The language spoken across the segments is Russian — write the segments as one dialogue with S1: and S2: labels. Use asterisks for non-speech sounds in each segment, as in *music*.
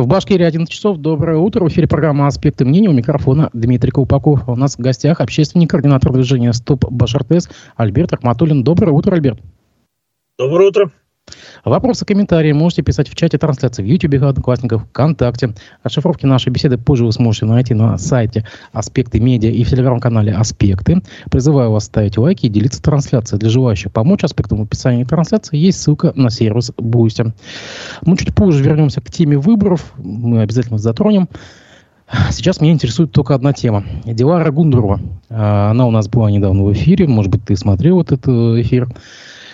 S1: В Башкирии 11 часов. Доброе утро. В эфире программа «Аспекты мнений». У микрофона Дмитрий Колпаков. У нас в гостях общественный координатор движения «Стоп Башартес» Альберт Ахматуллин. Доброе утро, Альберт.
S2: Доброе утро.
S1: Вопросы, комментарии можете писать в чате трансляции в YouTube, Одноклассниках, ВКонтакте. Расшифровки нашей беседы позже вы сможете найти на сайте «Аспекты медиа» и в телеграм-канале «Аспекты». Призываю вас ставить лайки и делиться трансляцией. Для желающих помочь аспектам в описании трансляции есть ссылка на сервис Boosty. Мы чуть позже вернемся к теме выборов. Мы обязательно затронем. Сейчас меня интересует только одна тема. Дилара Гундурова. А, она у нас была недавно в эфире. Может быть, ты смотрел этот э, эфир.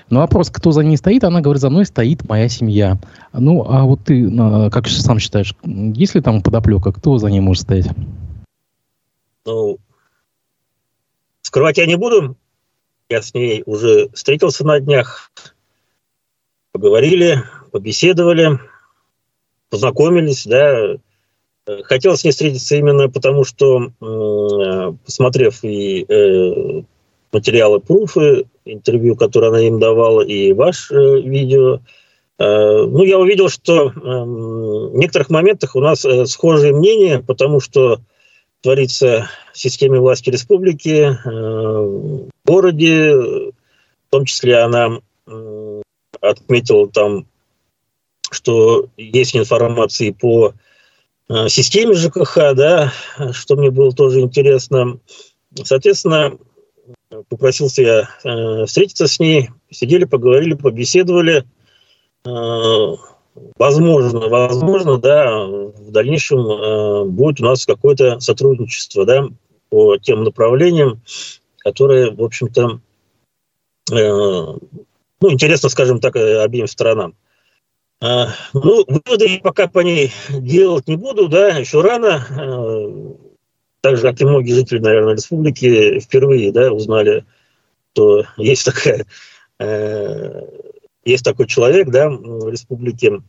S1: Но вопрос, кто за ней стоит, она говорит, за мной стоит моя семья. Ну, а вот ты, как сам считаешь, есть ли там подоплека, кто за ней может стоять?
S2: Ну, скрывать я не буду. Я с ней уже встретился на днях. Поговорили, побеседовали, познакомились, да. Хотел с ней встретиться именно потому, что, посмотрев и э, материалы пруфы, интервью, которое она им давала, и ваш э, видео. Э, ну, я увидел, что э, в некоторых моментах у нас э, схожие мнения, потому что творится в системе власти республики, в городе, в том числе она отметила там, что есть информации по системе ЖКХ, да, что мне было тоже интересно. Соответственно, попросился я э, встретиться с ней, сидели, поговорили, побеседовали. Э, возможно, возможно, да, в дальнейшем э, будет у нас какое-то сотрудничество, да, по тем направлениям, которые, в общем-то, ну, интересно, скажем так, обеим сторонам. Ну, выводы пока по ней делать не буду, да, еще рано. Так же, как и многие жители, наверное, республики, впервые да, узнали, что есть такая э, есть такой человек да, в республике.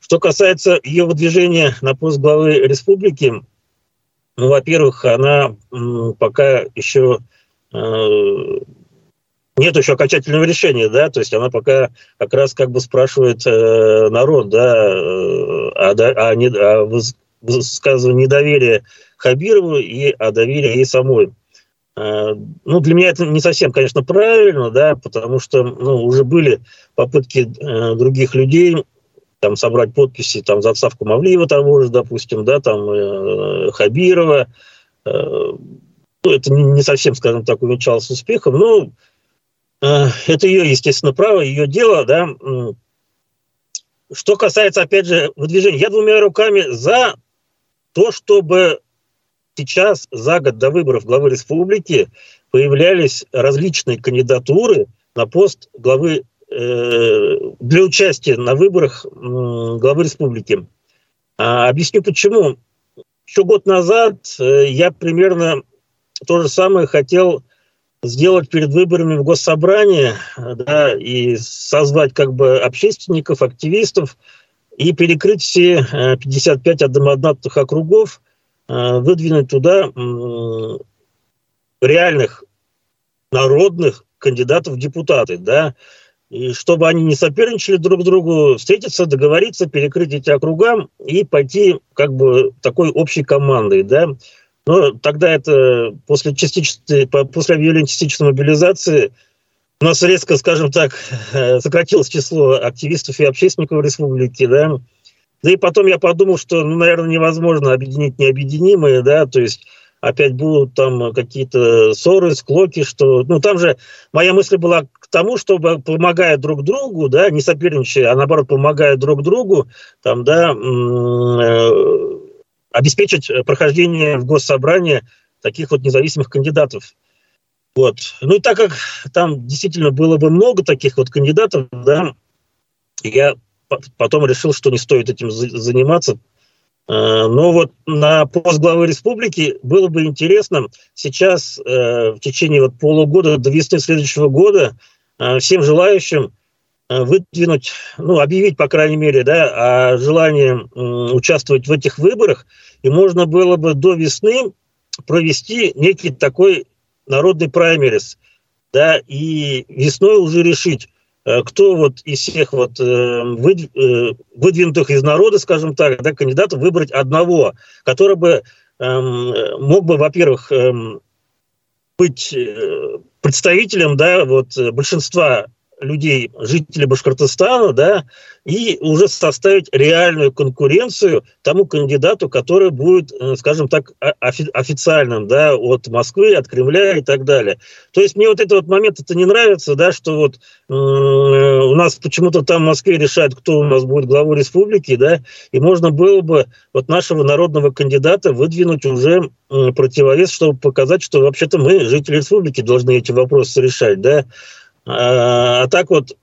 S2: Что касается ее выдвижения на пост главы республики, ну, во-первых, она пока еще э, нет еще окончательного решения, да, то есть она пока как раз как бы спрашивает э, народ, да, э, о, о, о, о высказывании недоверия Хабирову и о доверии ей самой. А, ну, для меня это не совсем, конечно, правильно, да, потому что ну, уже были попытки э, других людей там собрать подписи там за отставку Мавлиева того же, допустим, да, там э, Хабирова. Э, ну, это не, совсем, скажем так, увенчалось успехом, но это ее, естественно, право, ее дело, да. Что касается, опять же, выдвижения, я двумя руками за то, чтобы сейчас, за год до выборов главы республики, появлялись различные кандидатуры на пост главы э, для участия на выборах э, главы республики. А, объясню почему. Еще год назад э, я примерно то же самое хотел сделать перед выборами в госсобрание да, и созвать как бы общественников, активистов и перекрыть все 55 одномандатных округов – Э, выдвинуть туда реальных народных кандидатов в депутаты, да, и чтобы они не соперничали друг другу, встретиться, договориться, перекрыть эти округа и пойти как бы такой общей командой, да. Но тогда это после, частичной, после объявления частичной мобилизации у нас резко, скажем так, сократилось число активистов и общественников республики, да, да и потом я подумал, что, ну, наверное, невозможно объединить необъединимые, да, то есть опять будут там какие-то ссоры, склоки, что... Ну, там же моя мысль была к тому, чтобы, помогая друг другу, да, не соперничая, а наоборот, помогая друг другу, там, да, э, обеспечить прохождение в госсобрание таких вот независимых кандидатов. Вот. Ну и так как там действительно было бы много таких вот кандидатов, да, я потом решил, что не стоит этим заниматься. Э, но вот на пост главы республики было бы интересно сейчас э, в течение вот полугода до весны следующего года э, всем желающим выдвинуть, ну, объявить, по крайней мере, да, о желании участвовать в этих выборах, и можно было бы до весны провести некий такой народный праймерис, да, и весной уже решить, кто вот из всех вот выдвинутых из народа, скажем так, да, кандидатов выбрать одного, который бы эм, мог бы, во-первых, эм, быть представителем да, вот, большинства людей, жителей Башкортостана, да, и уже составить реальную конкуренцию тому кандидату, который будет, э, скажем так, официальным, да, от Москвы, от Кремля и так далее. То есть мне вот этот вот момент это не нравится, да, что вот э, у нас почему-то там в Москве решают, кто у нас будет главой республики, да, и можно было бы вот нашего народного кандидата выдвинуть уже противовес, чтобы показать, что вообще-то мы, жители республики, должны эти вопросы решать, да, а, а так вот,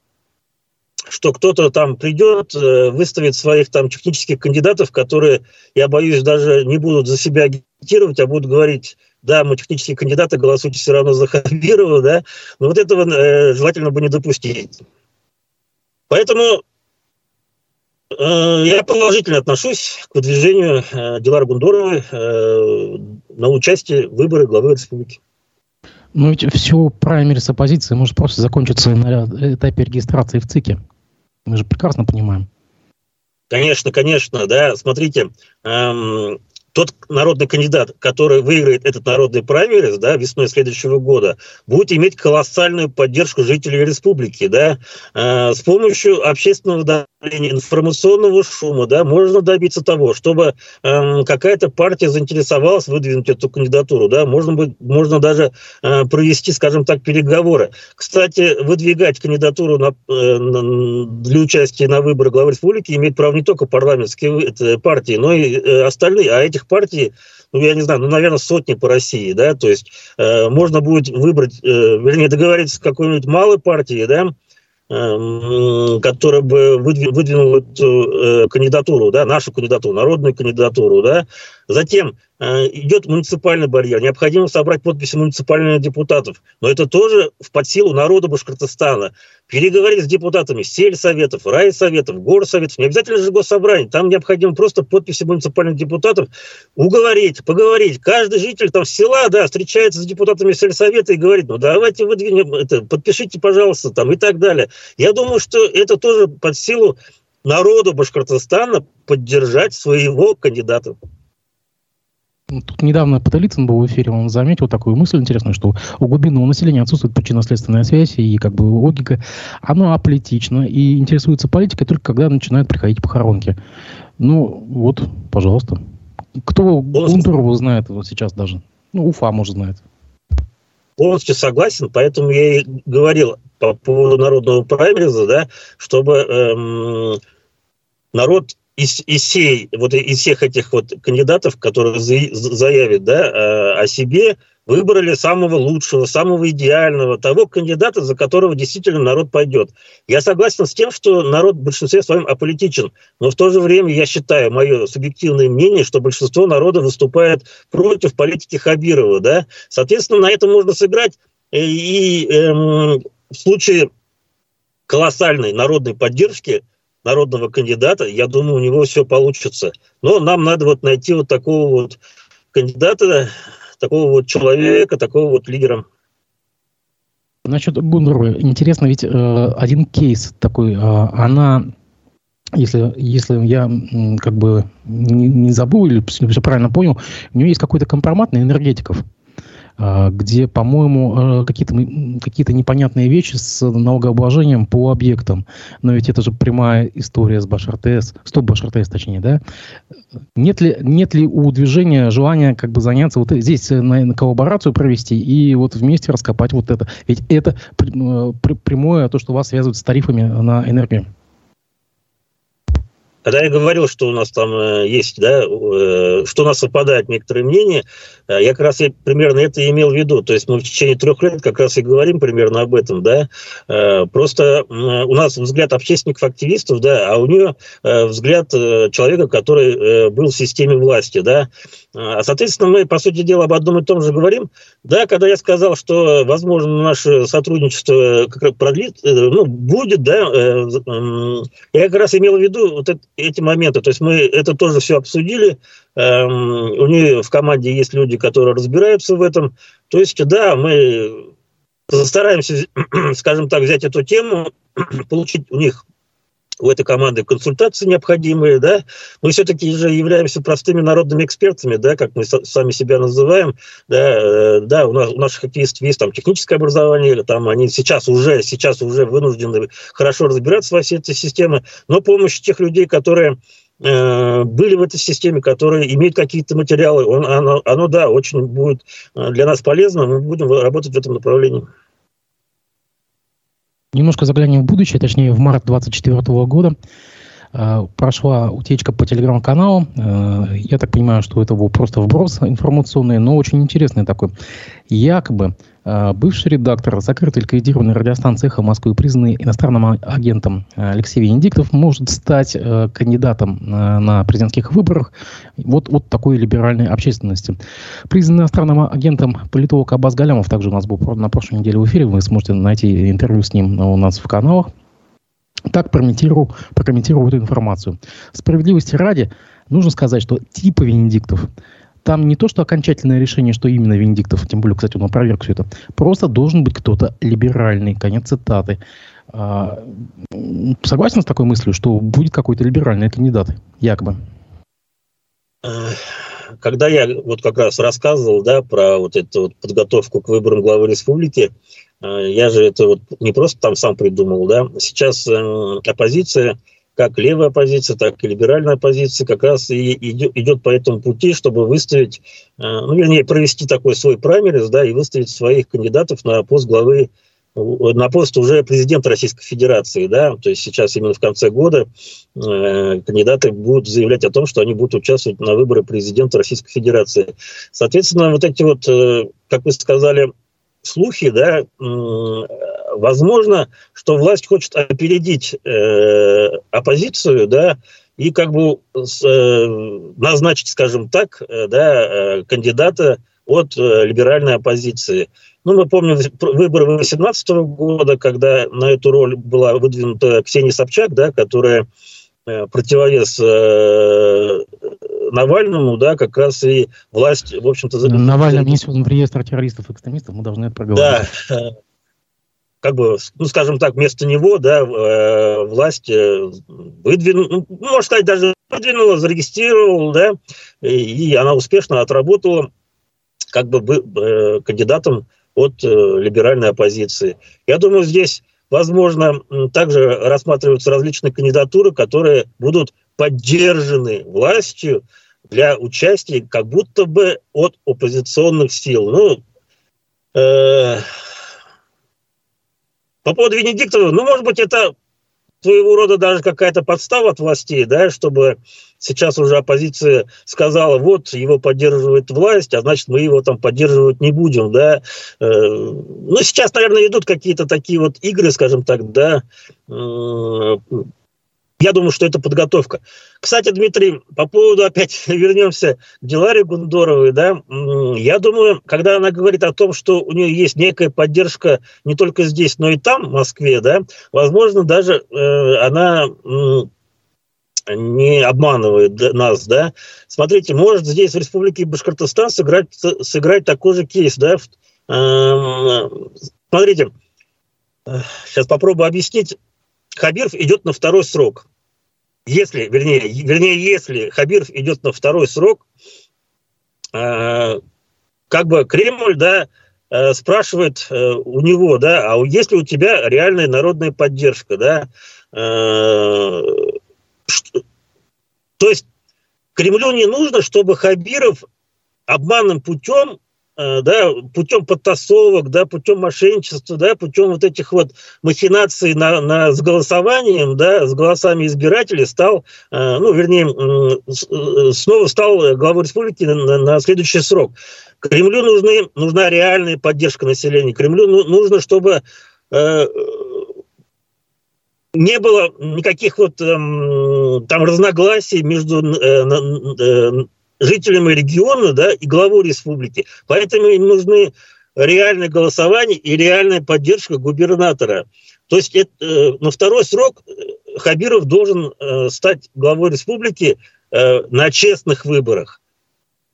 S2: что кто-то там придет, э, выставит своих там технических кандидатов, которые, я боюсь, даже не будут за себя агитировать, а будут говорить, да, мы технические кандидаты, голосуйте все равно за Хабирова, да, но вот этого э, желательно бы не допустить. Поэтому э, я положительно отношусь к выдвижению э, Дилара Гундоровой э, на участие в выборах главы республики.
S1: Но ведь все праймерис оппозиции может просто закончиться на этапе регистрации в ЦИКе. Мы же прекрасно понимаем.
S2: Конечно, конечно, да. Смотрите, эм, тот народный кандидат, который выиграет этот народный праймерис да, весной следующего года, будет иметь колоссальную поддержку жителей республики. Да, э, с помощью общественного информационного шума да, можно добиться того, чтобы э, какая-то партия заинтересовалась выдвинуть эту кандидатуру. Да, можно, быть, можно даже э, провести, скажем так, переговоры. Кстати, выдвигать кандидатуру на, э, для участия на выборы главы республики имеет право не только парламентские партии, но и э, остальные. А этих партий, ну, я не знаю, ну, наверное, сотни по России, да, то есть э, можно будет выбрать, э, вернее, договориться с какой-нибудь малой партией, да, которая бы выдвинула эту э, кандидатуру, да, нашу кандидатуру, народную кандидатуру, да, затем Э, идет муниципальный барьер. Необходимо собрать подписи муниципальных депутатов. Но это тоже в под силу народа Башкортостана. Переговорить с депутатами сельсоветов, райсоветов, горсоветов. Не обязательно же госсобрание. Там необходимо просто подписи муниципальных депутатов уговорить, поговорить. Каждый житель там села, да, встречается с депутатами сельсовета и говорит, ну давайте выдвинем это, подпишите, пожалуйста, там и так далее. Я думаю, что это тоже под силу народу Башкортостана поддержать своего кандидата.
S1: Тут недавно Паталицын был в эфире, он заметил такую мысль интересную, что у глубинного населения отсутствует причинно-следственная связь и как бы логика. Оно аполитично и интересуется политикой только когда начинают приходить похоронки. Ну, вот, пожалуйста. Кто Гунтурову знает вот сейчас даже? Ну, Уфа, может, знает.
S2: Полностью согласен, поэтому я и говорил по поводу народного праймериза, да, чтобы эм, народ из, из, всей, вот из всех этих вот кандидатов, которые заявят да, о себе, выбрали самого лучшего, самого идеального, того кандидата, за которого действительно народ пойдет. Я согласен с тем, что народ в большинстве своем аполитичен, но в то же время я считаю, мое субъективное мнение, что большинство народа выступает против политики Хабирова. Да? Соответственно, на этом можно сыграть. И, и эм, в случае колоссальной народной поддержки – народного кандидата, я думаю, у него все получится. Но нам надо вот найти вот такого вот кандидата, такого вот человека, такого вот лидера.
S1: Насчет Гундурова, интересно, ведь э, один кейс такой, э, она, если, если я как бы не, не забыл или все правильно понял, у нее есть какой-то компромат на энергетиков. А, где, по-моему, э, какие-то какие непонятные вещи с налогообложением по объектам. Но ведь это же прямая история с Башар-ТС, стоп Башар-ТС, точнее, да? Нет ли, нет ли у движения желания как бы заняться вот здесь э, на, на коллаборацию провести и вот вместе раскопать вот это? Ведь это э, прямое то, что вас связывает с тарифами на энергию.
S2: Когда я говорил, что у нас там э, есть, да, э, что у нас совпадают некоторые мнения, э, я как раз я примерно это имел в виду. То есть мы в течение трех лет как раз и говорим примерно об этом, да. Просто у нас взгляд общественников-активистов, да, а у нее взгляд человека, который был в системе власти, да. А, соответственно, мы, по сути дела, об одном и том же говорим. Да, когда я сказал, что, возможно, наше сотрудничество продлит, ну, будет, да, я как раз имел в виду вот это, эти моменты. То есть мы это тоже все обсудили. Эм, у нее в команде есть люди, которые разбираются в этом. То есть, да, мы постараемся, *clears throat* скажем так, взять эту тему, *clears throat* получить у них у этой команды консультации необходимые, да, мы все-таки же являемся простыми народными экспертами, да, как мы сами себя называем, да, э, да, у, нас, у наших хоккеистов есть там техническое образование, там они сейчас уже, сейчас уже вынуждены хорошо разбираться во всей этой системе, но помощь тех людей, которые э, были в этой системе, которые имеют какие-то материалы, он, оно, оно, да, очень будет э, для нас полезно, мы будем работать в этом направлении.
S1: Немножко заглянем в будущее, точнее в март 2024 года. Э, прошла утечка по телеграм-каналу. Э, я так понимаю, что это был просто вброс информационный, но очень интересный такой. Якобы э, бывший редактор закрытой ликвидированной радиостанции «Эхо Москвы», признанный иностранным агентом Алексей Венедиктов, может стать кандидатом на президентских выборах вот, вот такой либеральной общественности. Признанный иностранным агентом политолог Абаз Галямов также у нас был на прошлой неделе в эфире. Вы сможете найти интервью с ним у нас в каналах так прокомментировал, прокомментировал эту информацию. Справедливости ради, нужно сказать, что типа Венедиктов, там не то, что окончательное решение, что именно Венедиктов, тем более, кстати, он опроверг все это, просто должен быть кто-то либеральный, конец цитаты. А, согласен с такой мыслью, что будет какой-то либеральный кандидат, якобы?
S2: Когда я вот как раз рассказывал, да, про вот эту вот подготовку к выборам главы республики, я же это вот не просто там сам придумал, да. Сейчас э, оппозиция, как левая оппозиция, так и либеральная оппозиция, как раз и идет, по этому пути, чтобы выставить, э, ну, вернее, провести такой свой праймерис, да, и выставить своих кандидатов на пост главы на пост уже президента Российской Федерации, да, то есть сейчас именно в конце года э, кандидаты будут заявлять о том, что они будут участвовать на выборы президента Российской Федерации. Соответственно, вот эти вот, э, как вы сказали, слухи, да, возможно, что власть хочет опередить э, оппозицию, да, и как бы э, назначить, скажем так, э, да, кандидата от либеральной оппозиции. Ну, мы помним выборы 2018 года, когда на эту роль была выдвинута Ксения Собчак, да, которая противовес Навальному, да, как раз и власть, в общем-то...
S1: Навальный внесен в реестр террористов и экстремистов, мы должны это проговорить.
S2: Да, *laughs* как бы, ну, скажем так, вместо него, да, э, власть э, выдвинула, ну, можно сказать, даже выдвинула, зарегистрировала, да, и она успешно отработала как бы э, кандидатом от либеральной оппозиции. Я думаю, здесь, возможно, также рассматриваются различные кандидатуры, которые будут поддержаны властью для участия как будто бы от оппозиционных сил. Ну, э, по поводу Венедиктова, ну, может быть, это своего рода даже какая-то подстава от властей, да, чтобы сейчас уже оппозиция сказала, вот, его поддерживает власть, а значит, мы его там поддерживать не будем, да. Э, ну, сейчас, наверное, идут какие-то такие вот игры, скажем так, да, я думаю, что это подготовка. Кстати, Дмитрий, по поводу, опять *laughs* вернемся к Диларе Гундоровой, да, я думаю, когда она говорит о том, что у нее есть некая поддержка не только здесь, но и там, в Москве, да, возможно, даже э, она э, не обманывает нас, да. Смотрите, может здесь в Республике Башкортостан сыграть, сыграть такой же кейс, да. Э, смотрите, сейчас попробую объяснить Хабиров идет на второй срок. Если, вернее, вернее, если Хабиров идет на второй срок, э, как бы Кремль, да, э, спрашивает э, у него, да, а есть ли у тебя реальная народная поддержка, да? Э, что, то есть Кремлю не нужно, чтобы Хабиров обманным путем да, путем подтасовок, да, путем мошенничества, да, путем вот этих вот махинаций на, на, с голосованием, да, с голосами избирателей стал, э, ну, вернее, э, снова стал главой республики на, на следующий срок. Кремлю нужны, нужна реальная поддержка населения. Кремлю ну, нужно, чтобы не было никаких вот э, там разногласий между жителям региона да, и главу республики. Поэтому им нужны реальное голосование и реальная поддержка губернатора. То есть это, э, на второй срок э, Хабиров должен э, стать главой республики на честных выборах.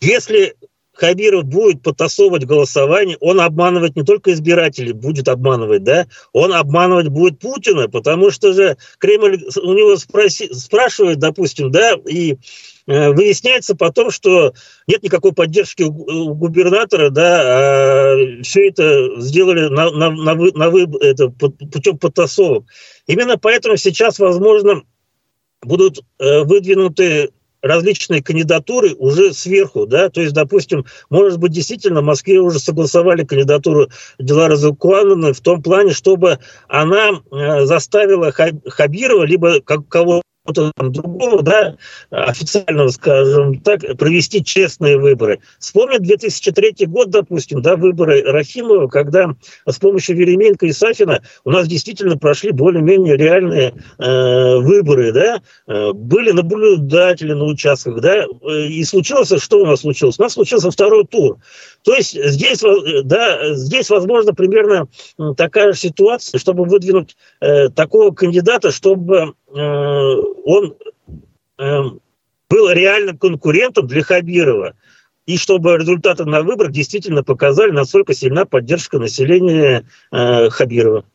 S2: Если Хабиров будет потасовывать голосование, он обманывать не только избирателей, будет обманывать, да, он обманывать будет Путина, потому что же Кремль у него спроси, спрашивает, допустим, да, и выясняется потом, что нет никакой поддержки у губернатора, да, а все это сделали на, на, на, вы, на вы, это, путем потасовок. Именно поэтому сейчас, возможно, будут э, выдвинуты различные кандидатуры уже сверху, да, то есть, допустим, может быть, действительно в Москве уже согласовали кандидатуру Дилары Закуановны в том плане, чтобы она э, заставила Хабирова либо кого кого-то другого, да, официального, скажем так, провести честные выборы. Вспомнить 2003 год, допустим, да, выборы Рахимова, когда с помощью Веременко и Сафина у нас действительно прошли более-менее реальные э, выборы, да, э, были наблюдатели на участках, да, и случилось, что у нас случилось? У нас случился второй тур. То есть здесь, да, здесь возможно примерно такая же ситуация, чтобы выдвинуть э, такого кандидата, чтобы Э, он эм, был реальным конкурентом для Хабирова. И чтобы результаты на выборах действительно показали, насколько сильна поддержка населения э, Хабирова.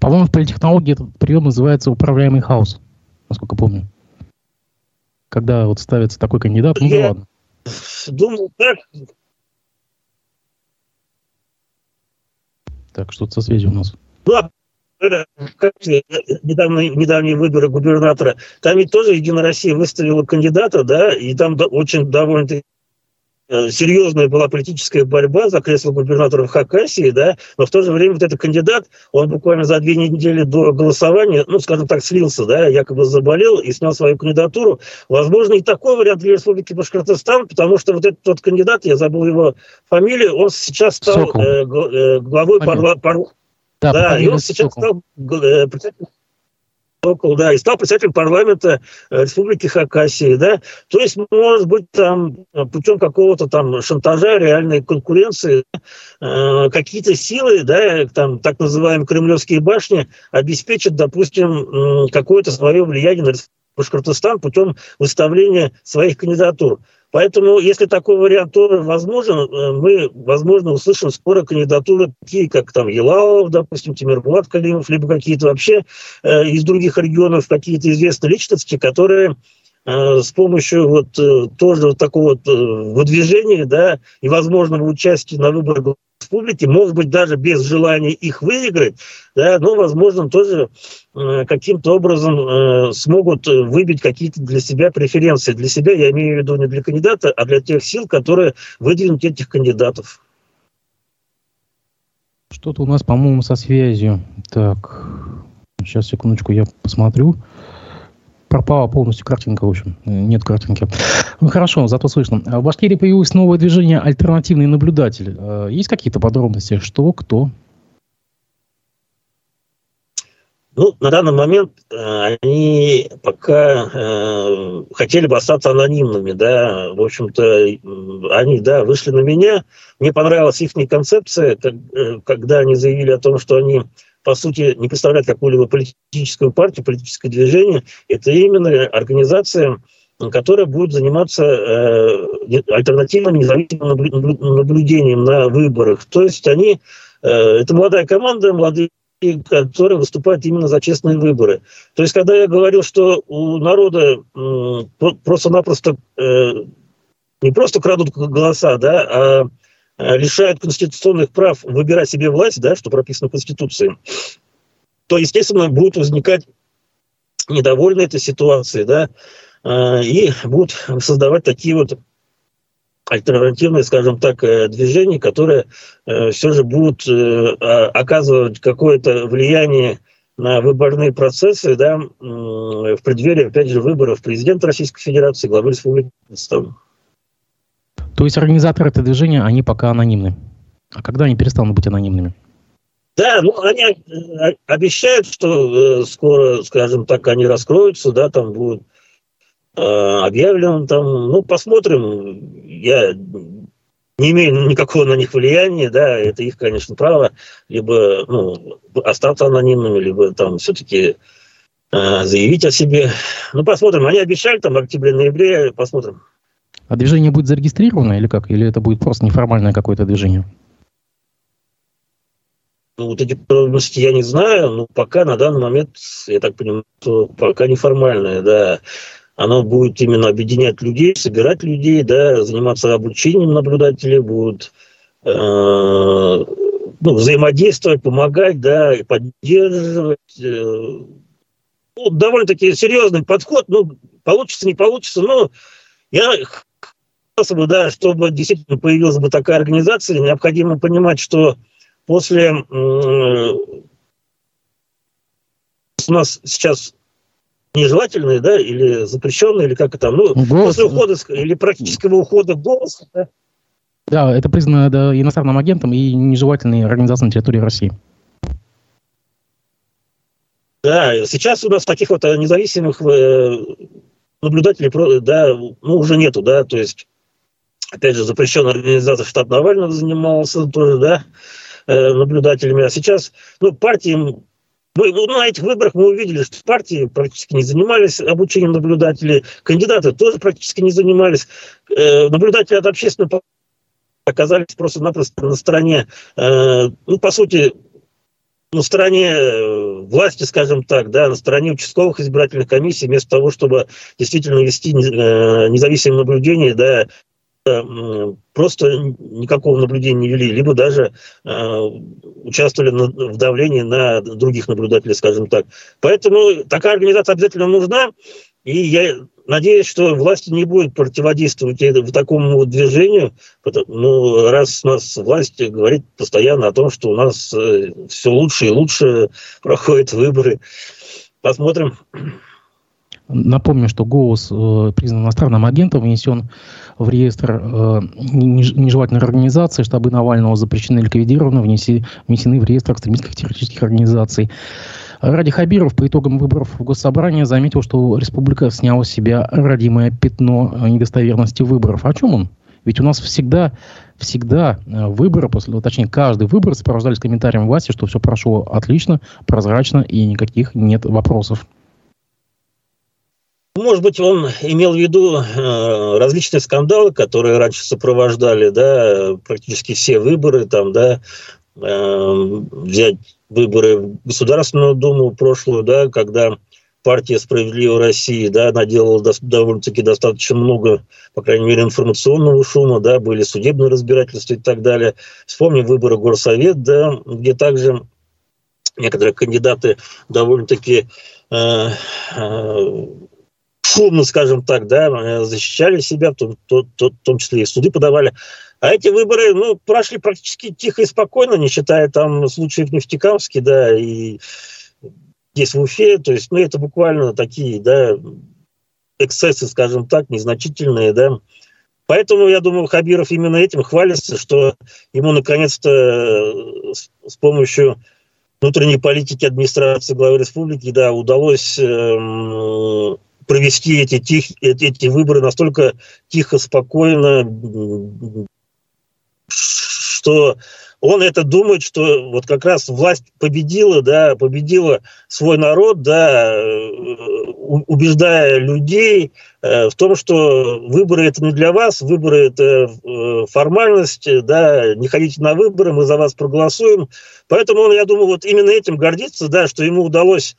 S1: По-моему, в политтехнологии этот прием называется управляемый хаос, насколько помню. Когда вот ставится такой кандидат, ну Я ладно.
S2: Думаю, так.
S1: Так, что-то со связью у нас.
S2: Ну, а недавно, недавние выборы губернатора, там ведь тоже Единая Россия выставила кандидата, да, и там очень довольно э, серьезная была политическая борьба за кресло губернатора в Хакасии, да, но в то же время вот этот кандидат, он буквально за две недели до голосования, ну, скажем так, слился, да, якобы заболел и снял свою кандидатуру. Возможно, и такой вариант для Республики Башкортостан, потому что вот этот тот кандидат, я забыл его фамилию, он сейчас стал э, э, главой парламента да, да и он сейчас стал э, председателем Сокол, да, и стал председателем парламента э, Республики Хакасии, да, то есть, может быть, там путем какого-то там шантажа, реальной конкуренции, э, какие-то силы, да, там так называемые кремлевские башни обеспечат, допустим, какое-то свое влияние на Башкортостан путем выставления своих кандидатур. Поэтому, если такой вариант тоже возможен, э, мы, возможно, услышим скоро кандидатуры такие, как там Елалов, допустим, Тимирбулат Калимов, либо какие-то вообще э, из других регионов какие-то известные личности, которые э, с помощью вот э, тоже вот такого вот выдвижения, да, и возможного участия на выборах республики, может быть, даже без желания их выиграть, да, но, возможно, тоже э, каким-то образом э, смогут выбить какие-то для себя преференции. Для себя я имею в виду не для кандидата, а для тех сил, которые выдвинут этих кандидатов.
S1: Что-то у нас, по-моему, со связью. Так, сейчас, секундочку, я посмотрю пропала полностью картинка, в общем. Нет картинки. Ну, хорошо, зато слышно. В Башкирии появилось новое движение «Альтернативный наблюдатель». Э, есть какие-то подробности? Что, кто?
S2: Ну, на данный момент э, они пока э, хотели бы остаться анонимными, да, в общем-то, они, да, вышли на меня, мне понравилась их концепция, как, э, когда они заявили о том, что они по сути, не представляет какую-либо политическую партию, политическое движение. Это именно организация, которая будет заниматься э, альтернативным независимым наблюдением на выборах. То есть они, э, это молодая команда, молодые которые выступают именно за честные выборы. То есть, когда я говорил, что у народа просто-напросто э, не просто крадут голоса, да, а лишают конституционных прав выбирать себе власть, да, что прописано в Конституции, то, естественно, будут возникать недовольны этой ситуацией, да, э, и будут создавать такие вот альтернативные, скажем так, э, движения, которые все же будут оказывать какое-то влияние на выборные процессы, да, в преддверии, опять же, выборов президента Российской Федерации, главы Республики.
S1: То есть организаторы этого движения, они пока анонимны. А когда они перестанут быть анонимными?
S2: Да, ну они э, обещают, что э, скоро, скажем так, они раскроются, да, там будет э, там, ну посмотрим. Я не имею никакого на них влияния, да, это их, конечно, право, либо ну, остаться анонимными, либо там все-таки э, заявить о себе. Ну посмотрим. Они обещали там в октябре-ноябре, посмотрим.
S1: А движение будет зарегистрировано или как? Или это будет просто неформальное какое-то движение?
S2: Ну, вот эти подробности я не знаю, но пока на данный момент, я так понимаю, что пока неформальное, да. Оно будет именно объединять людей, собирать людей, да, заниматься обучением наблюдателей, будут э, ну, взаимодействовать, помогать, да, и поддерживать. Э, ну, довольно-таки серьезный подход, ну, получится, не получится, но я бы, да, чтобы действительно появилась бы такая организация, необходимо понимать, что после у нас сейчас нежелательные, да, или запрещенные, или как это там, ну, голос. после ухода, или практического ухода голоса, да.
S1: Да, это признано да, иностранным агентом и нежелательной организацией на территории России.
S2: Да, сейчас у нас таких вот независимых э, наблюдателей, да, ну, уже нету, да, то есть, опять же, запрещенная организация штат Навального занимался тоже, да, э, наблюдателями, а сейчас, ну, партии мы, ну, на этих выборах мы увидели, что партии практически не занимались обучением наблюдателей, кандидаты тоже практически не занимались. Э, наблюдатели от общественного оказались просто-напросто на стороне, э, ну, по сути, на стороне власти, скажем так, да, на стороне участковых избирательных комиссий, вместо того, чтобы действительно вести независимое наблюдение, да, просто никакого наблюдения не вели, либо даже э, участвовали в давлении на других наблюдателей, скажем так. Поэтому такая организация обязательно нужна, и я надеюсь, что власти не будет противодействовать в такому движению, ну, раз у нас власть говорит постоянно о том, что у нас э, все лучше и лучше проходят выборы. Посмотрим.
S1: Напомню, что голос э, признан иностранным агентом, внесен в реестр э, нежелательных организаций, штабы Навального запрещены ликвидированы, внеси, внесены в реестр экстремистских террористических организаций. Ради Хабиров по итогам выборов в Госсобрание заметил, что республика сняла с себя родимое пятно недостоверности выборов. О чем он? Ведь у нас всегда, всегда э, выборы, после, точнее, каждый выбор сопровождались комментарием власти, что все прошло отлично, прозрачно и никаких нет вопросов.
S2: Может быть, он имел в виду э, различные скандалы, которые раньше сопровождали, да, практически все выборы, там, да, э, взять выборы в Государственную Думу прошлую, да, когда партия «Справедливая Россия», да, наделала до, довольно-таки достаточно много, по крайней мере, информационного шума, да, были судебные разбирательства и так далее. Вспомним выборы Горсовет, да, где также некоторые кандидаты довольно-таки э, э, шумно, скажем так, да, э, защищали себя, в том, то, то, в том числе и суды подавали. А эти выборы, ну, прошли практически тихо и спокойно, не считая там случаев в Нефтекамске, да, и здесь в Уфе, то есть, ну, это буквально такие, да, эксцессы, скажем так, незначительные, да. Поэтому, я думаю, Хабиров именно этим хвалится, что ему наконец-то э, с помощью внутренней политики администрации главы республики, да, удалось э, провести эти, тих, эти, выборы настолько тихо, спокойно, что он это думает, что вот как раз власть победила, да, победила свой народ, да, э, убеждая людей э, в том, что выборы это не для вас, выборы это э, формальность, да, не ходите на выборы, мы за вас проголосуем. Поэтому он, я думаю, вот именно этим гордится, да, что ему удалось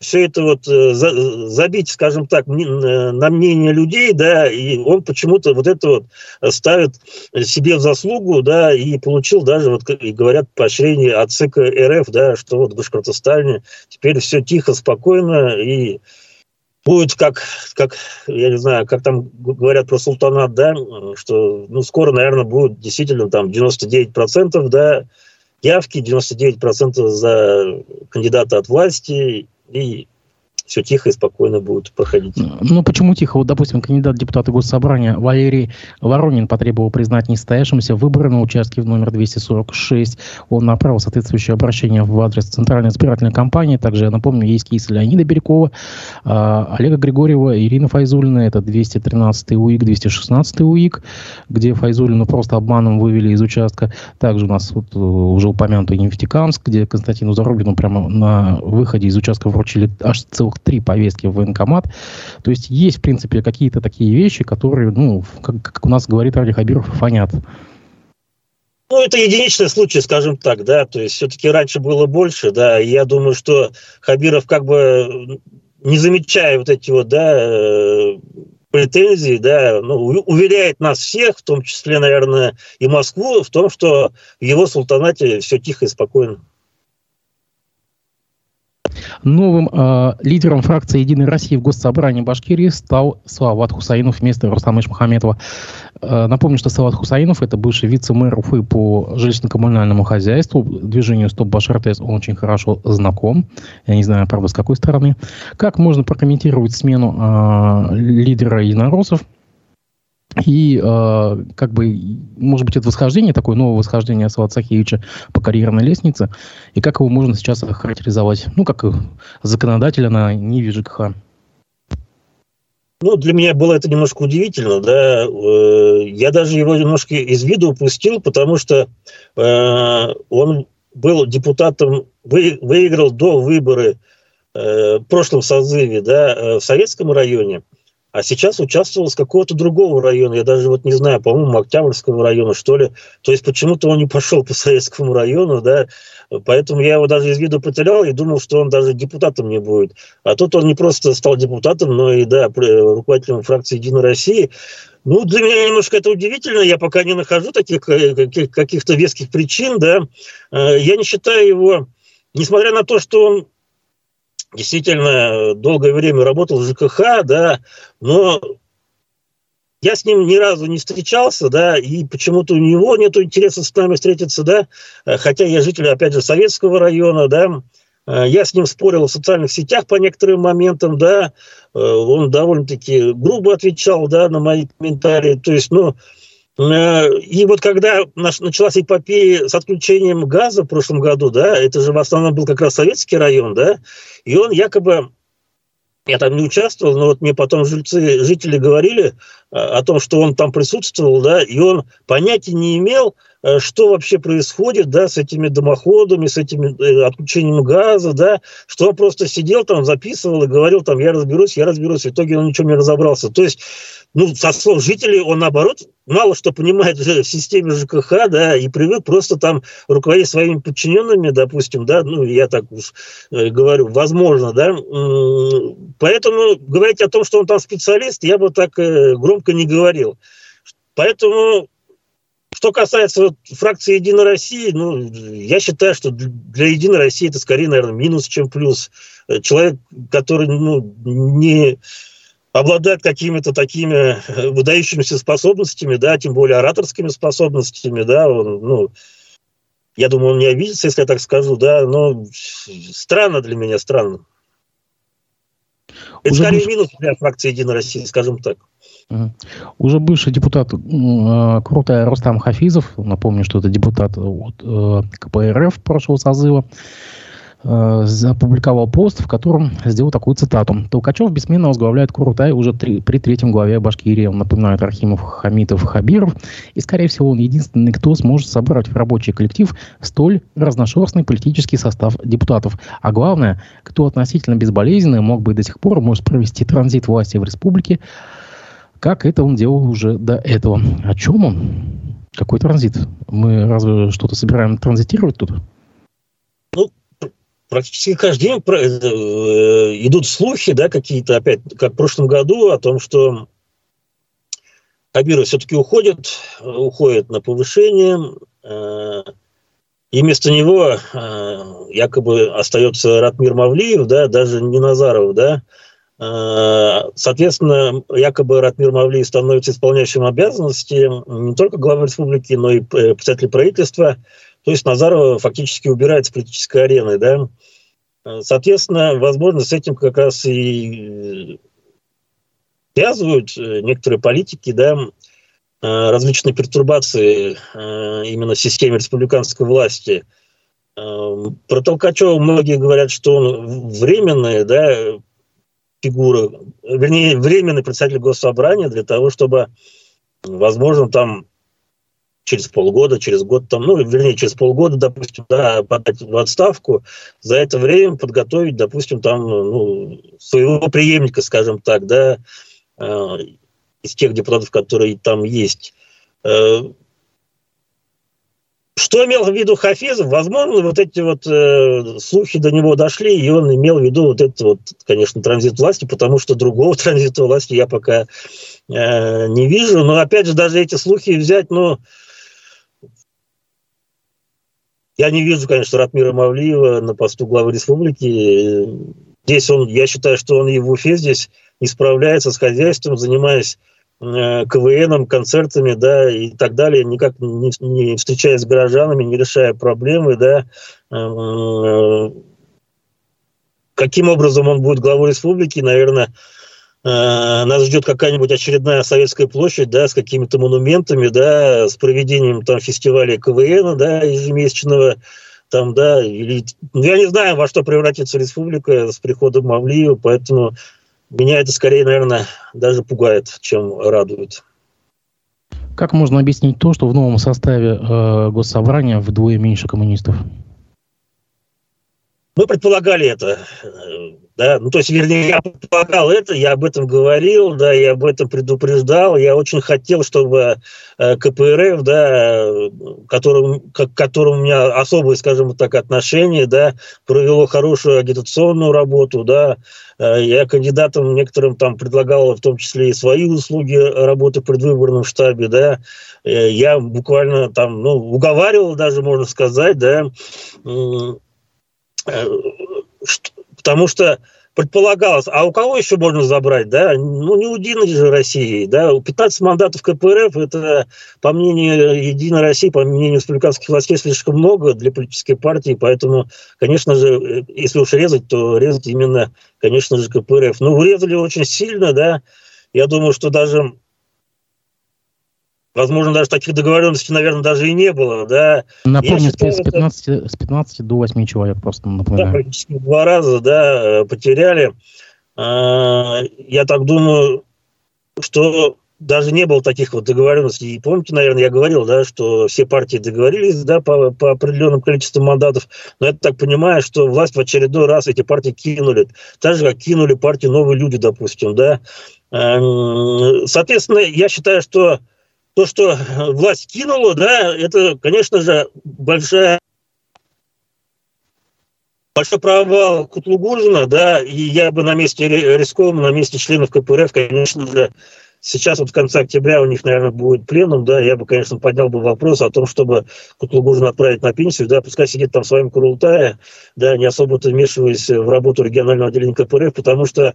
S2: все это вот э, забить, скажем так, на мнение людей, да, и он почему-то вот это вот ставит себе в заслугу, да, и получил даже, вот, и говорят, поощрение от ЦК РФ, да, что вот в Башкортостане теперь все тихо, спокойно, и будет как, как, я не знаю, как там говорят про султанат, да, что, ну, скоро, наверное, будет действительно там 99%, да, явки, 99% за кандидата от власти, и все тихо и спокойно будет проходить.
S1: Ну, почему тихо? Вот, допустим, кандидат в депутаты Госсобрания Валерий Воронин потребовал признать несостоявшимся выборы на участке в номер 246. Он направил соответствующее обращение в адрес Центральной избирательной кампании. Также, я напомню, есть кейсы Леонида Бирюкова, а, Олега Григорьева, Ирина Файзулина. Это 213 УИК, 216 УИК, где Файзулину просто обманом вывели из участка. Также у нас вот э, уже упомянутый Нефтекамск, где Константину Зарубину прямо на выходе из участка вручили аж целых три повестки в военкомат. То есть есть, в принципе, какие-то такие вещи, которые, ну, как, как у нас говорит Ради Хабиров, фонят.
S2: Ну, это единичный случай, скажем так, да, то есть все-таки раньше было больше, да, я думаю, что Хабиров как бы не замечая вот эти вот, да, э, претензий, да, ну, уверяет нас всех, в том числе, наверное, и Москву, в том, что в его султанате все тихо и спокойно.
S1: Новым э, лидером фракции «Единой России» в Госсобрании Башкирии стал Салават Хусаинов вместо Рустама Ишмухаметова. Э, напомню, что Салават Хусаинов – это бывший вице-мэр Уфы по жилищно-коммунальному хозяйству. Движению «Стоп Башар он очень хорошо знаком. Я не знаю, правда, с какой стороны. Как можно прокомментировать смену э, лидера единороссов – и э, как бы, может быть, это восхождение, такое новое восхождение Асвата Сахевича по карьерной лестнице, и как его можно сейчас охарактеризовать, ну, как законодателя на Ниве ЖКХ?
S2: Ну, для меня было это немножко удивительно, да. Э, я даже его немножко из виду упустил, потому что э, он был депутатом, вы, выиграл до выборы э, в прошлом созыве, да, э, в Советском районе – а сейчас участвовал с какого-то другого района, я даже вот не знаю, по-моему, Октябрьского района, что ли. То есть почему-то он не пошел по Советскому району, да, поэтому я его даже из виду потерял и думал, что он даже депутатом не будет. А тут он не просто стал депутатом, но и, да, руководителем фракции «Единой России». Ну, для меня немножко это удивительно, я пока не нахожу таких э, каких-то веских причин, да. Э, я не считаю его, несмотря на то, что он действительно долгое время работал в ЖКХ, да, но я с ним ни разу не встречался, да, и почему-то у него нет интереса с нами встретиться, да, хотя я житель, опять же, Советского района, да, я с ним спорил в социальных сетях по некоторым моментам, да, он довольно-таки грубо отвечал, да, на мои комментарии, то есть, ну, Э, и вот когда началась эпопея с отключением газа в прошлом году, да, это же в основном был как раз советский район, да, и он якобы я там не участвовал, но вот мне потом жильцы, жители говорили э, о том, что он там присутствовал, да, и он понятия не имел, э, что вообще происходит, да, с этими дымоходами, с этим отключением газа, да, что он просто сидел там, записывал и говорил там, я разберусь, я разберусь, в итоге он ничего не разобрался. То есть ну, со слов жителей, он, наоборот, мало что понимает *laughs* в системе ЖКХ, да, и привык просто там руководить своими подчиненными, допустим, да, ну, я так уж э, говорю, возможно, да. Поэтому говорить о том, что он там специалист, я бы так э, громко не говорил. Поэтому что касается вот фракции «Единой России», ну, я считаю, что для «Единой России» это скорее, наверное, минус, чем плюс. Э, человек, который ну, не обладает какими-то такими э, выдающимися способностями, да, тем более ораторскими способностями, да, он, ну, я думаю, он не обидится, если я так скажу, да, но странно для меня, странно. Это Уже скорее минус для фракции «Единой России», скажем так.
S1: Уже бывший депутат э, Крутая Рустам Хафизов, напомню, что это депутат от э, КПРФ прошлого созыва, э, опубликовал пост, в котором сделал такую цитату. Толкачев бессменно возглавляет Курутай уже три, при третьем главе Башкирии. Он напоминает Архимов, Хамитов, Хабиров. И, скорее всего, он единственный, кто сможет собрать в рабочий коллектив столь разношерстный политический состав депутатов. А главное, кто относительно безболезненно мог бы до сих пор может провести транзит власти в республике, как это он делал уже до этого. О чем он? Какой транзит? Мы разве что-то собираем транзитировать тут?
S2: практически каждый день э, идут слухи, да, какие-то опять, как в прошлом году, о том, что Хабиров все-таки уходит, уходит на повышение, э, и вместо него э, якобы остается Ратмир Мавлиев, да, даже не Назаров, да, Соответственно, якобы Ратмир Мавлиев становится исполняющим обязанности не только главы республики, но и председателя правительства. То есть Назарова фактически убирает с политической арены, да. Соответственно, возможно, с этим как раз и связывают э, некоторые политики, да, э, различные пертурбации э, именно в системе республиканской власти. Про Толкачева многие говорят, что он временная да, фигура, вернее, временный председатель госсобрания для того, чтобы, возможно, там через полгода, через год, там, ну, вернее, через полгода, допустим, да, подать в отставку, за это время подготовить, допустим, там, ну, своего преемника, скажем так, да, э, из тех депутатов, которые там есть. Э, что имел в виду Хафизов? Возможно, вот эти вот э, слухи до него дошли, и он имел в виду вот этот вот, конечно, транзит власти, потому что другого *laughs* транзита власти я пока э, не вижу. Но опять же, даже эти слухи взять, ну, я не вижу, конечно, Ратмира Мавлиева на посту главы республики. Здесь он, я считаю, что он и в Уфе здесь не справляется с хозяйством, занимаясь КВНом, концертами, да, и так далее, никак не, не встречаясь с горожанами, не решая проблемы, да, э, каким образом он будет главой республики, наверное, э, нас ждет какая-нибудь очередная Советская площадь, да, с какими-то монументами, да, с проведением там фестиваля КВН, да, ежемесячного, там, да, или, ну, я не знаю, во что превратится республика с приходом Мавлиева, поэтому меня это скорее, наверное, даже пугает, чем радует.
S1: Как можно объяснить то, что в новом составе э, госсобрания вдвое меньше коммунистов?
S2: Мы предполагали это, да, ну то есть, вернее, я предполагал это, я об этом говорил, да, я об этом предупреждал, я очень хотел, чтобы э, КПРФ, да, которым, к которому у меня особое, скажем так, отношение, да, провело хорошую агитационную работу, да, э, я кандидатам некоторым там предлагал в том числе и свои услуги работы в предвыборном штабе, да, э, я буквально там, ну, уговаривал даже, можно сказать, да, Э, потому что предполагалось, а у кого еще можно забрать, да? Ну, не у Единой же России, да? 15 мандатов КПРФ, это, по мнению Единой России, по мнению республиканских властей, слишком много для политической партии, поэтому, конечно же, если уж резать, то резать именно, конечно же, КПРФ. Ну, урезали очень сильно, да? Я думаю, что даже Возможно, даже таких договоренностей, наверное, даже и не было. Да.
S1: Напомню, считаю, с, 15, это... с 15 до 8 человек просто напоминаю.
S2: Да, практически два раза да, потеряли. А, я так думаю, что даже не было таких вот договоренностей. И помните, наверное, я говорил, да, что все партии договорились да, по, по определенным количеству мандатов, но я так понимаю, что власть в очередной раз эти партии кинули. Так же, как кинули партию «Новые люди», допустим. Да. Соответственно, я считаю, что то, что власть кинула, да, это, конечно же, большая большой провал Кутлугужина, да, и я бы на месте Рискова, на месте членов КПРФ, конечно же, сейчас вот в конце октября у них, наверное, будет пленум, да, я бы, конечно, поднял бы вопрос о том, чтобы Кутлугужина отправить на пенсию, да, пускай сидит там в своем да, не особо-то вмешиваясь в работу регионального отделения КПРФ, потому что,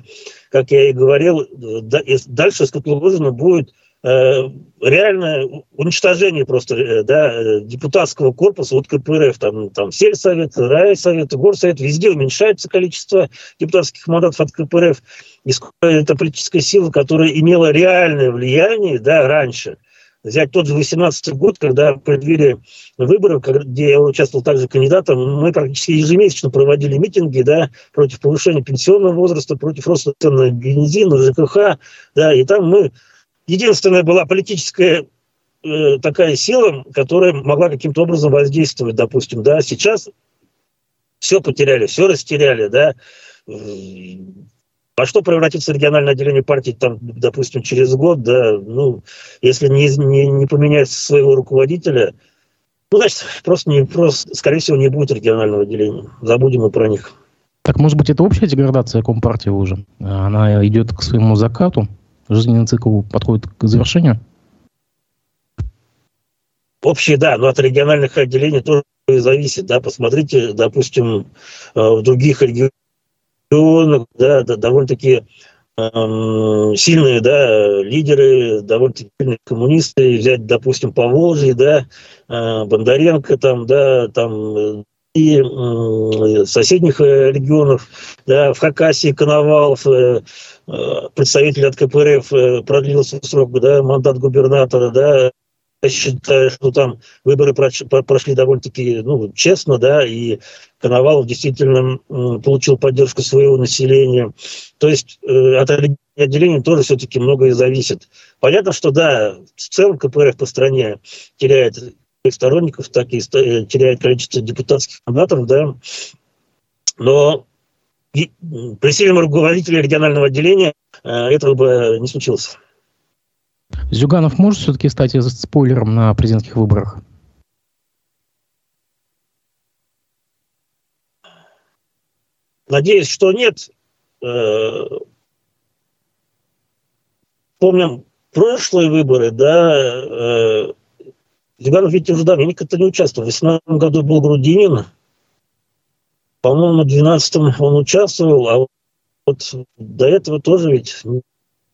S2: как я и говорил, да, дальше с Кутлугужина будет реальное уничтожение просто э, да, депутатского корпуса, вот КПРФ, там, там сельсовет, райсовет, горсовет, везде уменьшается количество депутатских мандатов от КПРФ. И это политическая сила, которая имела реальное влияние да, раньше. Взять тот же 18 год, когда предвели выборы, где я участвовал также кандидатом, мы практически ежемесячно проводили митинги да, против повышения пенсионного возраста, против роста цен на бензин, на ЖКХ. Да, и там мы единственная была политическая э, такая сила, которая могла каким-то образом воздействовать, допустим, да, сейчас все потеряли, все растеряли, да, во что превратится региональное отделение партии, там, допустим, через год, да, ну, если не, не, не поменять своего руководителя, ну, значит, просто, не, просто, скорее всего, не будет регионального отделения. Забудем мы про них.
S1: Так, может быть, это общая деградация Компартии уже? Она идет к своему закату? Жизненный цикл подходит к завершению?
S2: Общие, да, но от региональных отделений тоже зависит, да, посмотрите, допустим, э, в других регионах, да, да довольно-таки эм, сильные, да, лидеры, довольно-таки сильные коммунисты, взять, допустим, по Волжье, да, э, Бондаренко там, да, там э, и соседних регионов, да, в Хакасии Коновалов, представитель от КПРФ продлил срок, да, мандат губернатора, да, я считаю, что там выборы прошли довольно-таки ну, честно, да, и Коновалов действительно получил поддержку своего населения. То есть э, от отделения тоже все-таки многое зависит. Понятно, что да, в целом КПРФ по стране теряет как сторонников, так и э, теряет количество депутатских мандатов, да, но при сильном руководителе регионального отделения э, этого бы не случилось.
S1: Зюганов может все-таки стать спойлером на президентских выборах?
S2: Надеюсь, что нет. Э, помним прошлые выборы, да, Зюганов ведь уже давненько то не участвовал. В 2018 году был Грудинин. По-моему, в 2012 он участвовал, а вот до этого тоже ведь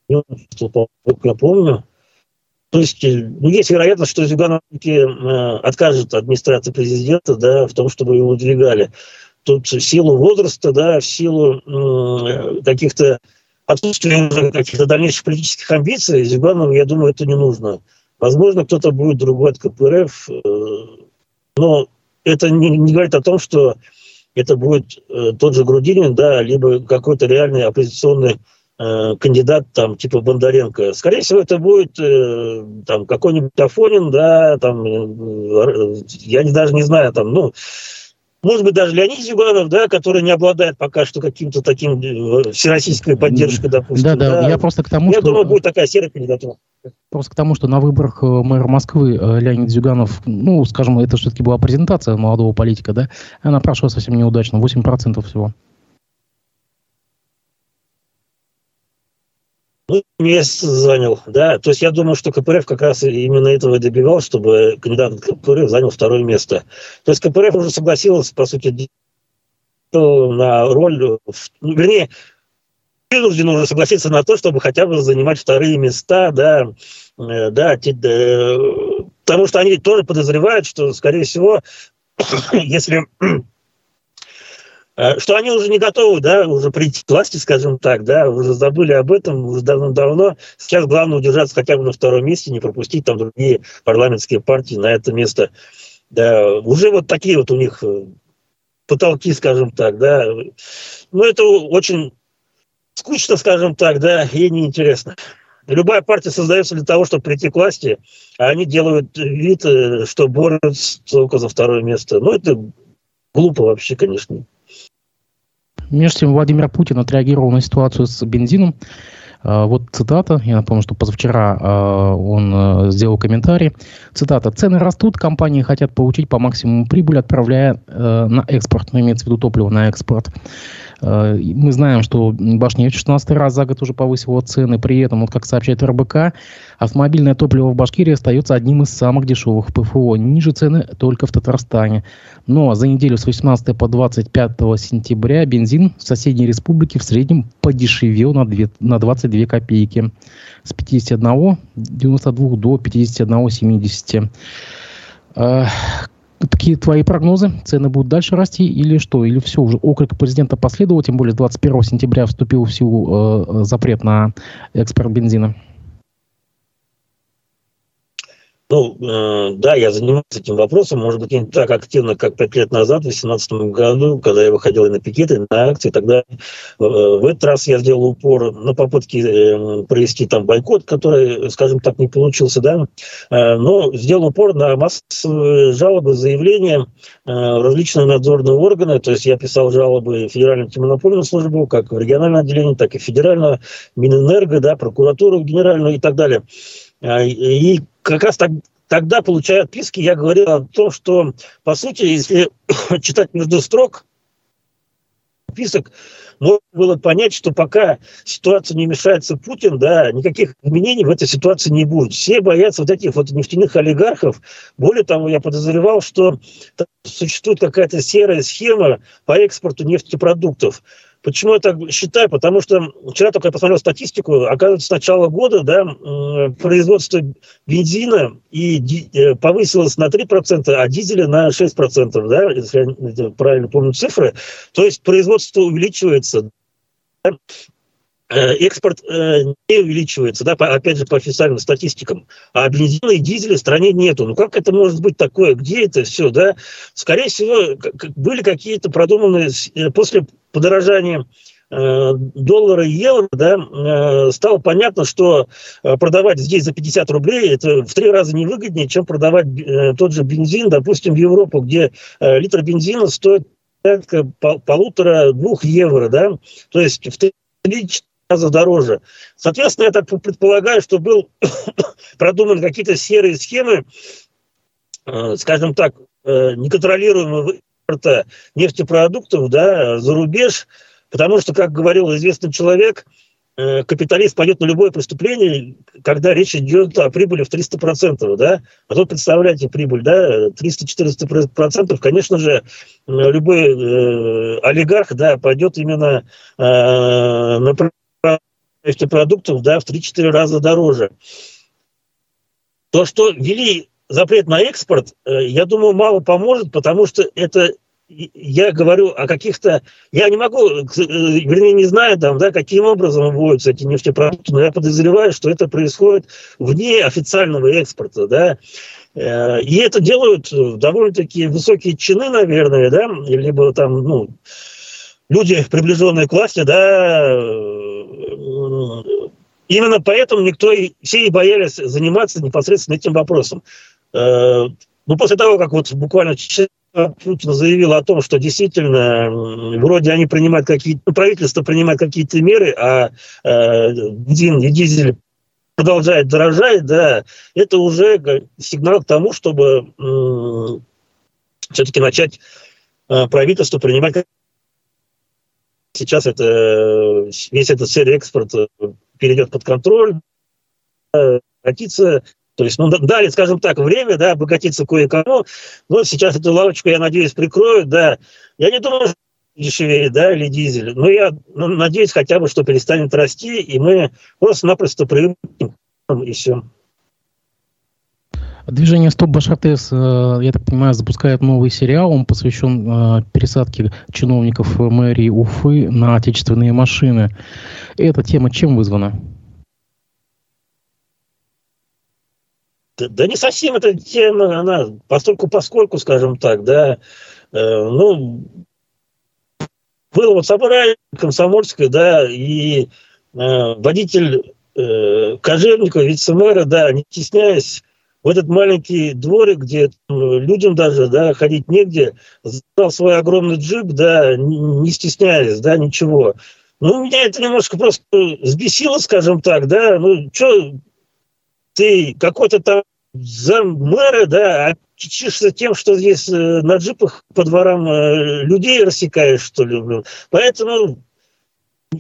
S2: не участвовал, я помню. То есть ну, есть вероятность, что Зюганов э, откажет администрации президента да, в том, чтобы его выдвигали. Тут в силу возраста, да, в силу э, каких-то отсутствия каких-то дальнейших политических амбиций, Зюганову, я думаю, это не нужно. Возможно, кто-то будет другой от КПРФ, э, но это не, не говорит о том, что это будет э, тот же Грудинин, да, либо какой-то реальный оппозиционный э, кандидат, там, типа Бондаренко. Скорее всего, это будет э, там какой-нибудь Афонин, да, там, э, я даже не знаю, там, ну, может быть, даже Леонид Зюганов, да, который не обладает пока что каким-то таким э, всероссийской поддержкой, допустим.
S1: Да, да, да. я просто к тому,
S2: я что... Я думаю, будет такая серая кандидатура.
S1: Просто к тому, что на выборах э, мэра Москвы э, Леонид Зюганов, ну, скажем, это все-таки была презентация молодого политика, да, она прошла совсем неудачно, 8% всего.
S2: Ну, место занял, да. То есть я думаю, что КПРФ как раз именно этого и добивал, чтобы кандидат КПРФ занял второе место. То есть КПРФ уже согласилась, по сути, на роль, ну, вернее, вынужден уже согласиться на то, чтобы хотя бы занимать вторые места, да, э, да, э, потому что они тоже подозревают, что, скорее всего, *coughs* если что они уже не готовы, да, уже прийти к власти, скажем так, да, уже забыли об этом уже давно-давно. Сейчас главное удержаться хотя бы на втором месте, не пропустить там другие парламентские партии на это место. Да, уже вот такие вот у них потолки, скажем так, да. Ну, это очень скучно, скажем так, да, и неинтересно. Любая партия создается для того, чтобы прийти к власти, а они делают вид, э, что борются только за второе место. Ну, это глупо вообще, конечно.
S1: Между тем, Владимир Путин отреагировал на ситуацию с бензином. А, вот цитата, я напомню, что позавчера а, он а, сделал комментарий. Цитата. «Цены растут, компании хотят получить по максимуму прибыль, отправляя на экспорт». Ну, имеется в виду топливо на экспорт. Э, мы знаем, что Башнефть в 16 раз за год уже повысила цены. При этом, вот как сообщает РБК, автомобильное топливо в Башкирии остается одним из самых дешевых ПФО. Ниже цены только в Татарстане. Но за неделю с 18 по 25 сентября бензин в соседней республике в среднем подешевел на, 2, на 22 копейки. С 51,92 до 51,70. Такие твои прогнозы? Цены будут дальше расти или что? Или все, уже окрик президента последовал, тем более 21 сентября вступил в силу э, запрет на экспорт бензина?
S2: Ну, э, да, я занимаюсь этим вопросом, может быть, не так активно, как пять лет назад, в 2018 году, когда я выходил и на пикеты, и на акции. Тогда э, в этот раз я сделал упор на попытки э, провести там бойкот, который, скажем так, не получился, да, э, но сделал упор на массовые жалобы, заявления э, различные надзорные органы, то есть я писал жалобы Федеральной антимонопольной службы, как в региональном отделении, так и федерального, Минэнерго, да, прокуратуру генеральную и так далее. А, и как раз так, тогда, получая отписки, я говорил о том, что, по сути, если *coughs* читать между строк список, можно было понять, что пока ситуация не мешается Путин, да, никаких изменений в этой ситуации не будет. Все боятся вот этих вот нефтяных олигархов. Более того, я подозревал, что существует какая-то серая схема по экспорту нефтепродуктов. Почему я так считаю? Потому что вчера только я посмотрел статистику, оказывается, с начала года да, производство бензина и э, повысилось на 3%, а дизеля на 6%, да, если я правильно помню цифры. То есть производство увеличивается. Э, экспорт э, не увеличивается, да, по, опять же, по официальным статистикам, а бензина и дизеля в стране нету. Ну как это может быть такое? Где это все, да? Скорее всего, были какие-то продуманные э, после подорожания доллара и евро, да, стало понятно, что продавать здесь за 50 рублей это в три раза невыгоднее, чем продавать тот же бензин, допустим, в Европу, где литр бензина стоит полутора-двух евро, да, то есть в три раза дороже. Соответственно, я так предполагаю, что был *coughs* продуман какие-то серые схемы, э, скажем так, э, неконтролируемого импорта нефтепродуктов да, за рубеж, потому что, как говорил известный человек, э, капиталист пойдет на любое преступление, когда речь идет о прибыли в 300%, да, а тут представляете прибыль, да, 300-400%, конечно же, любой э, олигарх, да, пойдет именно э, на нефтепродуктов да, в 3-4 раза дороже. То, что ввели запрет на экспорт, э, я думаю, мало поможет, потому что это я говорю о каких-то... Я не могу, э, вернее, не знаю, там, да, каким образом вводятся эти нефтепродукты, но я подозреваю, что это происходит вне официального экспорта, да. Э, и это делают довольно-таки высокие чины, наверное, да, либо там, ну, люди, приближенные к власти, да, именно поэтому никто, все и боялись заниматься непосредственно этим вопросом. Э, ну, после того, как вот буквально Путин заявил о том, что действительно вроде они принимают какие-то, ну, правительство принимает какие-то меры, а э, бензин и дизель продолжает дорожать, да, это уже сигнал к тому, чтобы э, все-таки начать э, правительство принимать Сейчас это весь этот серый экспорт э, перейдет под контроль, обогатиться, то есть, ну, дали, скажем так, время, да, обогатиться кое-кому, но сейчас эту лавочку, я надеюсь, прикроют, да. Я не думаю, что дешевее, да, или дизель, но я ну, надеюсь хотя бы, что перестанет расти, и мы просто-напросто привыкнем, и все.
S1: Движение «Стоп Башартес», э, я так понимаю, запускает новый сериал. Он посвящен э, пересадке чиновников мэрии Уфы на отечественные машины. Эта тема чем вызвана?
S2: Да, да не совсем эта тема, она постольку поскольку, скажем так, да, э, ну, было вот собрание комсомольское, да, и э, водитель э, Кожевникова, вице-мэра, да, не стесняясь, в этот маленький дворик, где людям даже да, ходить негде, сдал свой огромный джип, да, не стесняясь, да, ничего. Ну, меня это немножко просто сбесило, скажем так, да, ну, что ты какой-то там зам мэра, да, а тем, что здесь э, на джипах по дворам э, людей рассекаешь, что ли. Поэтому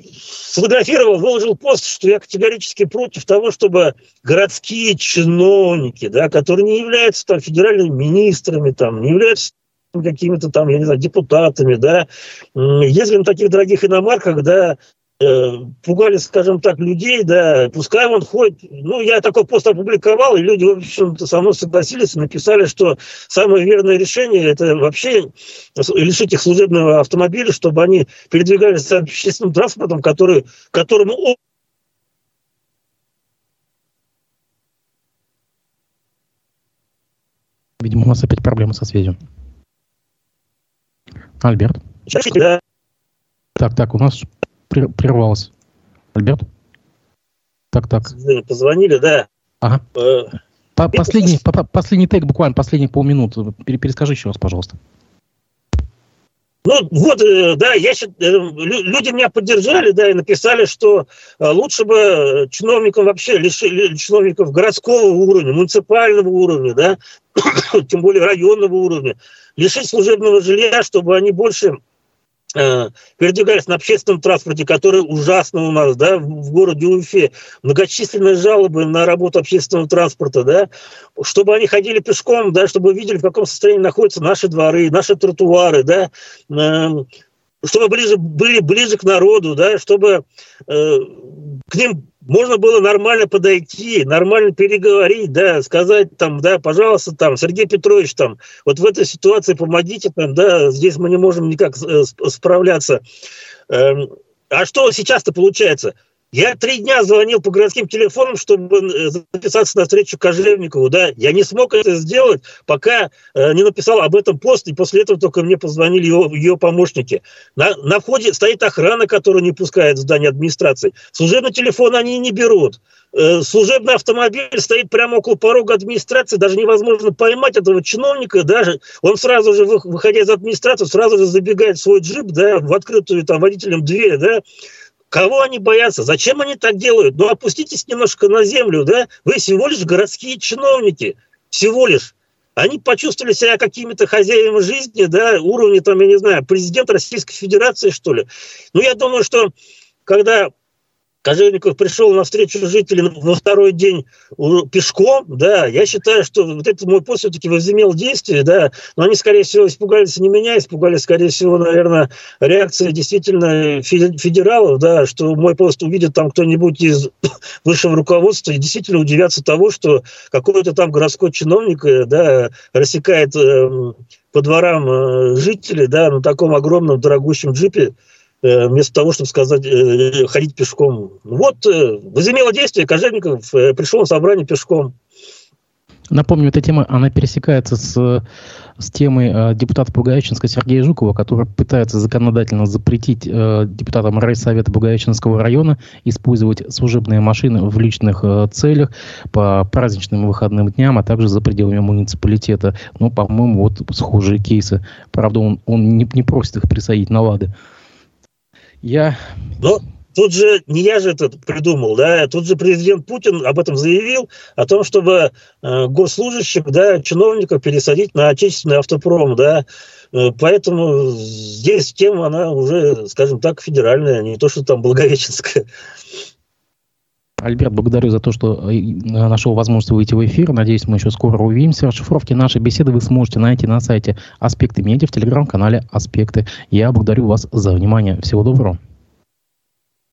S2: сфотографировал, выложил пост, что я категорически против того, чтобы городские чиновники, да, которые не являются там федеральными министрами, там, не являются какими-то там, я не знаю, депутатами, да, ездили на таких дорогих иномарках, да, пугали, скажем так, людей, да, пускай он ходит. Ну, я такой пост опубликовал, и люди, в общем-то, со мной согласились написали, что самое верное решение – это вообще лишить их служебного автомобиля, чтобы они передвигались общественным транспортом, который, которому
S1: Видимо, у нас опять проблемы со связью. Альберт. Да. Так, так, у нас прервалось. Альберт? Так, так.
S2: Позвонили, да.
S1: Ага. Э, по последний, по последний тег, буквально последних полминуты. Перескажи еще раз, пожалуйста.
S2: Ну, вот, э, да, я, э, люди меня поддержали, да, и написали, что лучше бы чиновникам вообще, лишили чиновников городского уровня, муниципального уровня, да, *coughs* тем более районного уровня, лишить служебного жилья, чтобы они больше передвигались на общественном транспорте, который ужасно у нас, да, в городе Уфе, многочисленные жалобы на работу общественного транспорта, да, чтобы они ходили пешком, да, чтобы видели, в каком состоянии находятся наши дворы, наши тротуары, да, эм, чтобы ближе, были ближе к народу, да, чтобы э, к ним можно было нормально подойти, нормально переговорить, да, сказать там, да, пожалуйста, там, Сергей Петрович, там, вот в этой ситуации помогите, там, да, здесь мы не можем никак э, справляться. Эм, а что сейчас-то получается? Я три дня звонил по городским телефонам, чтобы э, записаться на встречу Кожевникову, да. Я не смог это сделать, пока э, не написал об этом пост, и после этого только мне позвонили ее, ее помощники. На, на входе стоит охрана, которая не пускает в здание администрации. Служебный телефон они не берут. Э, служебный автомобиль стоит прямо около порога администрации, даже невозможно поймать этого чиновника, даже он сразу же, выходя из администрации, сразу же забегает в свой джип, да, в открытую там водителем дверь, да, Кого они боятся? Зачем они так делают? Ну, опуститесь немножко на землю, да? Вы всего лишь городские чиновники. Всего лишь. Они почувствовали себя какими-то хозяевами жизни, да, уровня, там, я не знаю, президента Российской Федерации, что ли. Ну, я думаю, что когда Кожевников пришел на встречу жителей во второй день пешком, да, я считаю, что вот этот мой пост все-таки возымел действие, да, но они, скорее всего, испугались не меня, испугались, скорее всего, наверное, реакции действительно федералов, да, что мой пост увидит там кто-нибудь из *coughs* высшего руководства и действительно удивятся того, что какой-то там городской чиновник, э, да, рассекает э, по дворам э, жителей, да, на таком огромном дорогущем джипе, вместо того, чтобы сказать, э, ходить пешком. Вот, э, возымело действие, Кожевников пришел на собрание пешком.
S1: Напомню, эта тема, она пересекается с, с темой э, депутата Бугаевичинска Сергея Жукова, который пытается законодательно запретить э, депутатам райсовета Бугаевичинского района использовать служебные машины в личных э, целях по праздничным выходным дням, а также за пределами муниципалитета. Ну, по-моему, вот схожие кейсы. Правда, он, он не, не просит их присадить на лады.
S2: Я... Но тут же не я же это придумал, да, тут же президент Путин об этом заявил, о том, чтобы э, госслужащих, да, чиновников пересадить на отечественный автопром, да, э, поэтому здесь тема, она уже, скажем так, федеральная, не то, что там благовещенская.
S1: Альберт, благодарю за то, что э, нашел возможность выйти в эфир. Надеюсь, мы еще скоро увидимся. Расшифровки нашей беседы вы сможете найти на сайте «Аспекты медиа» в телеграм-канале «Аспекты». Я благодарю вас за внимание. Всего доброго.